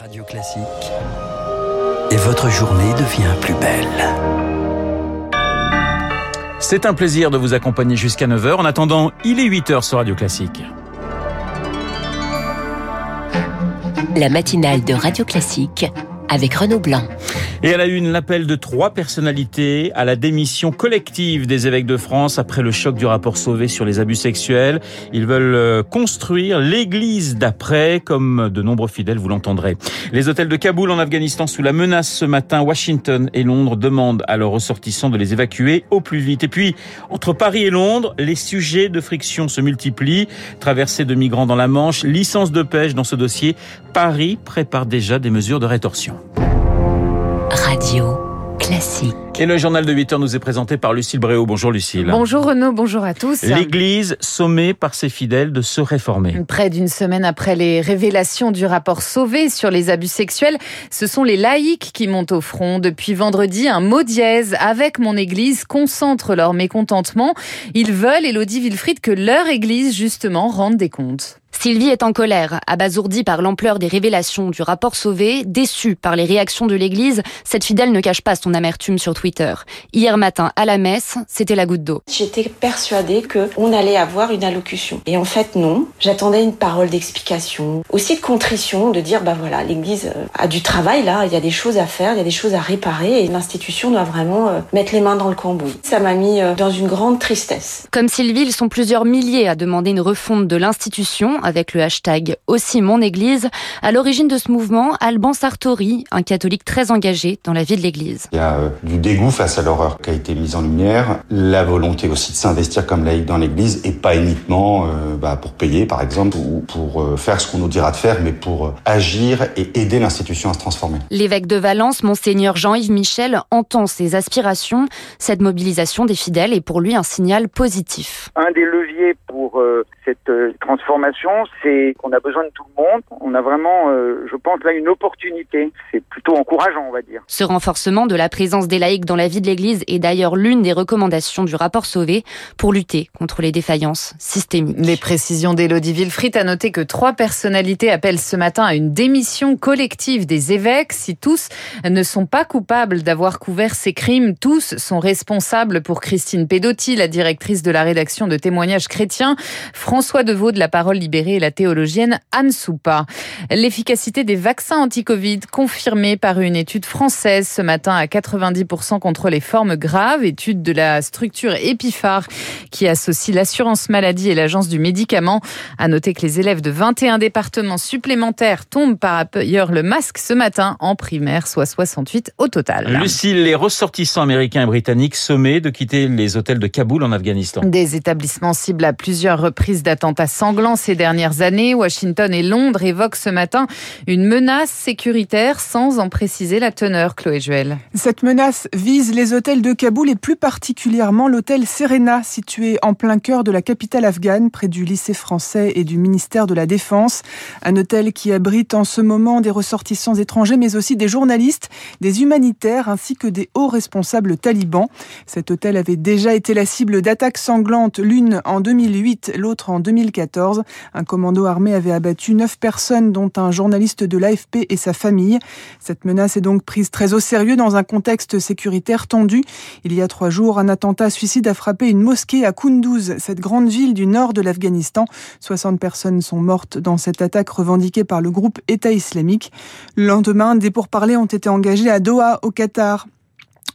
Radio Classique. Et votre journée devient plus belle. C'est un plaisir de vous accompagner jusqu'à 9h. En attendant, il est 8h sur Radio Classique. La matinale de Radio Classique avec Renaud Blanc. Et à la une, l'appel de trois personnalités à la démission collective des évêques de France après le choc du rapport Sauvé sur les abus sexuels. Ils veulent euh, construire l'église d'après, comme de nombreux fidèles, vous l'entendrez. Les hôtels de Kaboul en Afghanistan sous la menace ce matin, Washington et Londres demandent à leurs ressortissants de les évacuer au plus vite. Et puis, entre Paris et Londres, les sujets de friction se multiplient. Traversée de migrants dans la Manche, licence de pêche dans ce dossier. Paris prépare déjà des mesures de rétorsion. Radio Classique. Et le journal de 8 heures nous est présenté par Lucille Bréau. Bonjour Lucille. Bonjour Renaud, bonjour à tous. L'Église sommée par ses fidèles de se réformer. Près d'une semaine après les révélations du rapport Sauvé sur les abus sexuels, ce sont les laïcs qui montent au front. Depuis vendredi, un mot dièse avec mon Église concentre leur mécontentement. Ils veulent, Elodie Wilfried, que leur Église justement rende des comptes. Sylvie est en colère, abasourdie par l'ampleur des révélations du rapport Sauvé, déçue par les réactions de l'Église, cette fidèle ne cache pas son amertume sur Twitter. Hier matin, à la messe, c'était la goutte d'eau. J'étais persuadée qu'on allait avoir une allocution. Et en fait, non. J'attendais une parole d'explication, aussi de contrition, de dire, bah voilà, l'Église euh, a du travail là, il y a des choses à faire, il y a des choses à réparer, et l'institution doit vraiment euh, mettre les mains dans le cambouis. Ça m'a mis euh, dans une grande tristesse. Comme Sylvie, ils sont plusieurs milliers à demander une refonte de l'institution avec le hashtag aussi mon église. À l'origine de ce mouvement, Alban Sartori, un catholique très engagé dans la vie de l'église. Il y a euh, du dégoût face à l'horreur qui a été mise en lumière, la volonté aussi de s'investir comme laïc dans l'église et pas uniquement euh, bah, pour payer par exemple ou pour euh, faire ce qu'on nous dira de faire, mais pour agir et aider l'institution à se transformer. L'évêque de Valence, monseigneur Jean-Yves Michel, entend ses aspirations. Cette mobilisation des fidèles est pour lui un signal positif. Un des leviers pour cette transformation, c'est qu'on a besoin de tout le monde. On a vraiment, euh, je pense, là une opportunité. C'est plutôt encourageant, on va dire. Ce renforcement de la présence des laïcs dans la vie de l'Église est d'ailleurs l'une des recommandations du rapport Sauvé pour lutter contre les défaillances systémiques. Les précisions d'Élodie Villefrit a noté que trois personnalités appellent ce matin à une démission collective des évêques. Si tous ne sont pas coupables d'avoir couvert ces crimes, tous sont responsables pour Christine Pedotti, la directrice de la rédaction de témoignages chrétiens, François Deveau de la Parole libérée et la théologienne Anne Soupa. L'efficacité des vaccins anti-Covid confirmée par une étude française ce matin à 90% contre les formes graves, étude de la structure Epiphar qui associe l'assurance maladie et l'agence du médicament. À noter que les élèves de 21 départements supplémentaires tombent par ailleurs le masque ce matin en primaire, soit 68 au total. Lucille, les ressortissants américains et britanniques sommés de quitter les hôtels de Kaboul en Afghanistan. Des établissements cibles à plusieurs reprises d'attentats sanglants ces dernières années. Washington et Londres évoquent ce matin une menace sécuritaire sans en préciser la teneur, Chloé Juel. Cette menace vise les hôtels de Kaboul et plus particulièrement l'hôtel Serena, situé en plein cœur de la capitale afghane, près du lycée français et du ministère de la Défense. Un hôtel qui abrite en ce moment des ressortissants étrangers, mais aussi des journalistes, des humanitaires ainsi que des hauts responsables talibans. Cet hôtel avait déjà été la cible d'attaques sanglantes, l'une en 2008, l'autre en 2014. Un commando armé avait abattu neuf personnes, dont un journaliste de l'AFP et sa famille. Cette menace est donc prise très au sérieux dans un contexte sécuritaire tendu. Il y a trois jours, un attentat suicide a frappé une mosquée à Kunduz, cette grande ville du nord de l'Afghanistan. 60 personnes sont mortes dans cette attaque revendiquée par le groupe État islamique. Le lendemain, des pourparlers ont été engagés à Doha, au Qatar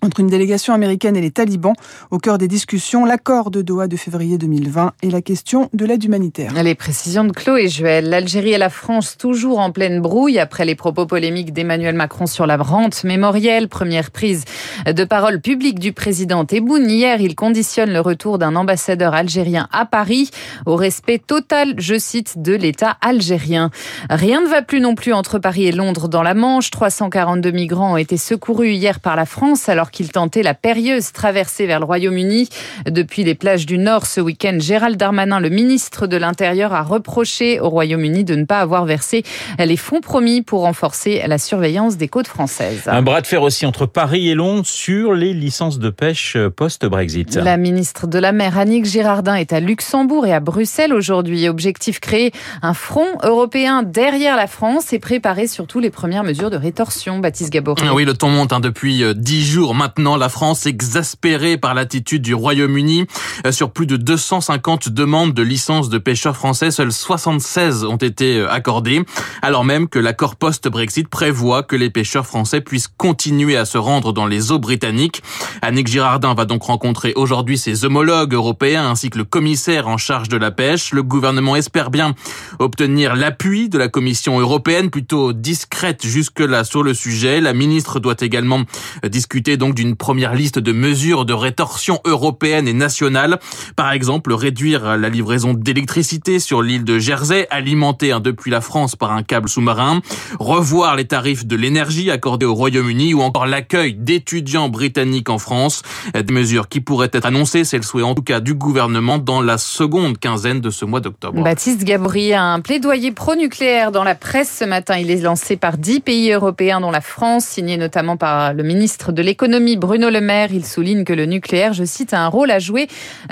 entre une délégation américaine et les talibans. Au cœur des discussions, l'accord de Doha de février 2020 et la question de l'aide humanitaire. Les précisions de Chloé Juel. L'Algérie et la France toujours en pleine brouille après les propos polémiques d'Emmanuel Macron sur la rente mémorielle. Première prise de parole publique du président Tebboune. Hier, il conditionne le retour d'un ambassadeur algérien à Paris au respect total, je cite, de l'État algérien. Rien ne va plus non plus entre Paris et Londres dans la Manche. 342 migrants ont été secourus hier par la France alors qu'il tentait la périlleuse traversée vers le Royaume-Uni. Depuis les plages du Nord ce week-end, Gérald Darmanin, le ministre de l'Intérieur, a reproché au Royaume-Uni de ne pas avoir versé les fonds promis pour renforcer la surveillance des côtes françaises. Un bras de fer aussi entre Paris et Londres sur les licences de pêche post-Brexit. La ministre de la Mer, Annick Girardin, est à Luxembourg et à Bruxelles aujourd'hui. Objectif créer un front européen derrière la France et préparer surtout les premières mesures de rétorsion. Baptiste Gabory. Ah oui, le ton monte hein, depuis euh, dix jours maintenant. La France exaspérée par l'attitude du Royaume-Uni. Euh, sur plus de 250 demandes de licences de pêcheurs français, seuls 76 ont été euh, accordées, alors même que l'accord post-Brexit prévoit que les pêcheurs français puissent continuer à se rendre dans les eaux britanniques. Annick Girardin va donc rencontrer aujourd'hui ses homologues européens ainsi que le commissaire en charge de la pêche. Le gouvernement espère bien obtenir l'appui de la Commission européenne, plutôt discrète jusque-là sur le sujet. La ministre doit également discuter donc d'une première liste de mesures de rétorsion européenne et nationale. Par exemple, réduire la livraison d'électricité sur l'île de Jersey, alimentée hein, depuis la France par un câble sous-marin, revoir les tarifs de l'énergie accordés au Royaume-Uni ou encore l'accueil d'étudiants britanniques en France. Des mesures qui pourraient être annoncées, c'est le souhait en tout cas du gouvernement dans la seconde quinzaine de ce mois d'octobre. Baptiste Gabri a un plaidoyer pro-nucléaire dans la presse ce matin. Il est lancé par dix pays européens dont la France, signé notamment par le ministre de l'économie Bruno Le Maire. Il souligne que le nucléaire, je cite, a un rôle à jouer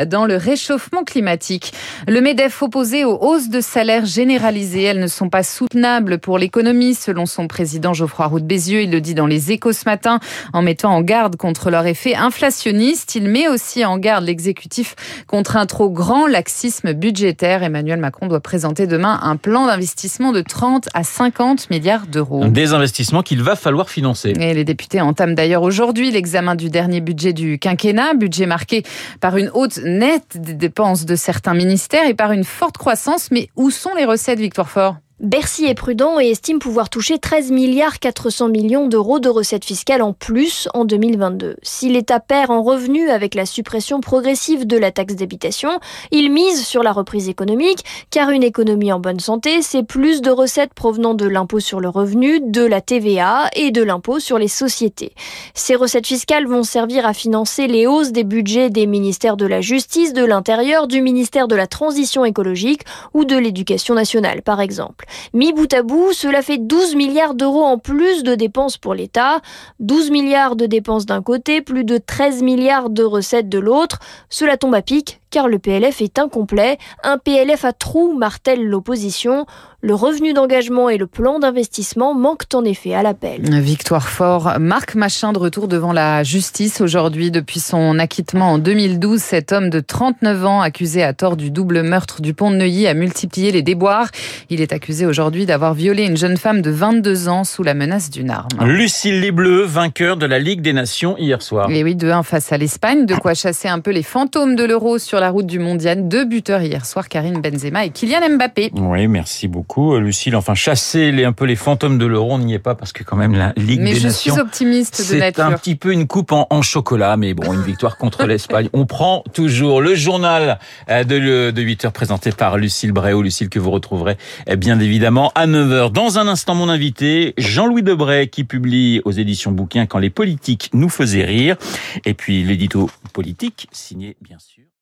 dans le réchauffement climatique. Le MEDEF opposé aux hausses de salaire généralisées, elles ne sont pas soutenables pour l'économie, selon son président Geoffroy Roux de Bézieux. Il le dit dans les échos ce matin en mettant en garde contre leur effet inflationniste. Il met aussi en garde l'exécutif contre un trop grand laxisme budgétaire. Emmanuel Macron doit présenter demain un plan d'investissement de 30 à 50 milliards d'euros. Des investissements qu'il va falloir financer. Et les députés entament d'ailleurs aujourd'hui l'examen du dernier budget du quinquennat, budget marqué par une hausse nette des dépenses de certains ministères et par une forte croissance. Mais où sont les recettes, Victoire Fort Bercy est prudent et estime pouvoir toucher 13 milliards 400 millions d'euros de recettes fiscales en plus en 2022. Si l'État perd en revenus avec la suppression progressive de la taxe d'habitation, il mise sur la reprise économique, car une économie en bonne santé, c'est plus de recettes provenant de l'impôt sur le revenu, de la TVA et de l'impôt sur les sociétés. Ces recettes fiscales vont servir à financer les hausses des budgets des ministères de la Justice, de l'Intérieur, du ministère de la Transition écologique ou de l'Éducation nationale, par exemple. Mis bout à bout, cela fait 12 milliards d'euros en plus de dépenses pour l'État. 12 milliards de dépenses d'un côté, plus de 13 milliards de recettes de l'autre. Cela tombe à pic car le PLF est incomplet. Un PLF à trous martèle l'opposition. Le revenu d'engagement et le plan d'investissement manquent en effet à l'appel. Victoire fort. Marc Machin de retour devant la justice aujourd'hui. Depuis son acquittement en 2012, cet homme de 39 ans, accusé à tort du double meurtre du pont de Neuilly, a multiplié les déboires. Il est accusé aujourd'hui d'avoir violé une jeune femme de 22 ans sous la menace d'une arme. Lucille Les Bleus, vainqueur de la Ligue des Nations hier soir. Et oui, 2-1 face à l'Espagne. De quoi chasser un peu les fantômes de l'euro sur la route du mondial. Deux buteurs hier soir, Karine Benzema et Kylian Mbappé. Oui, merci beaucoup. Lucille. Enfin, chasser les, un peu les fantômes de l'euro, on n'y est pas parce que quand même la Ligue mais des je Nations. suis optimiste de nature. C'est un petit peu une coupe en, en, chocolat, mais bon, une victoire contre l'Espagne. On prend toujours le journal euh, de, de 8 heures présenté par Lucille Bréau. Lucille que vous retrouverez euh, bien évidemment à 9 heures. Dans un instant, mon invité, Jean-Louis Debray, qui publie aux éditions Bouquin quand les politiques nous faisaient rire. Et puis l'édito politique, signé bien sûr.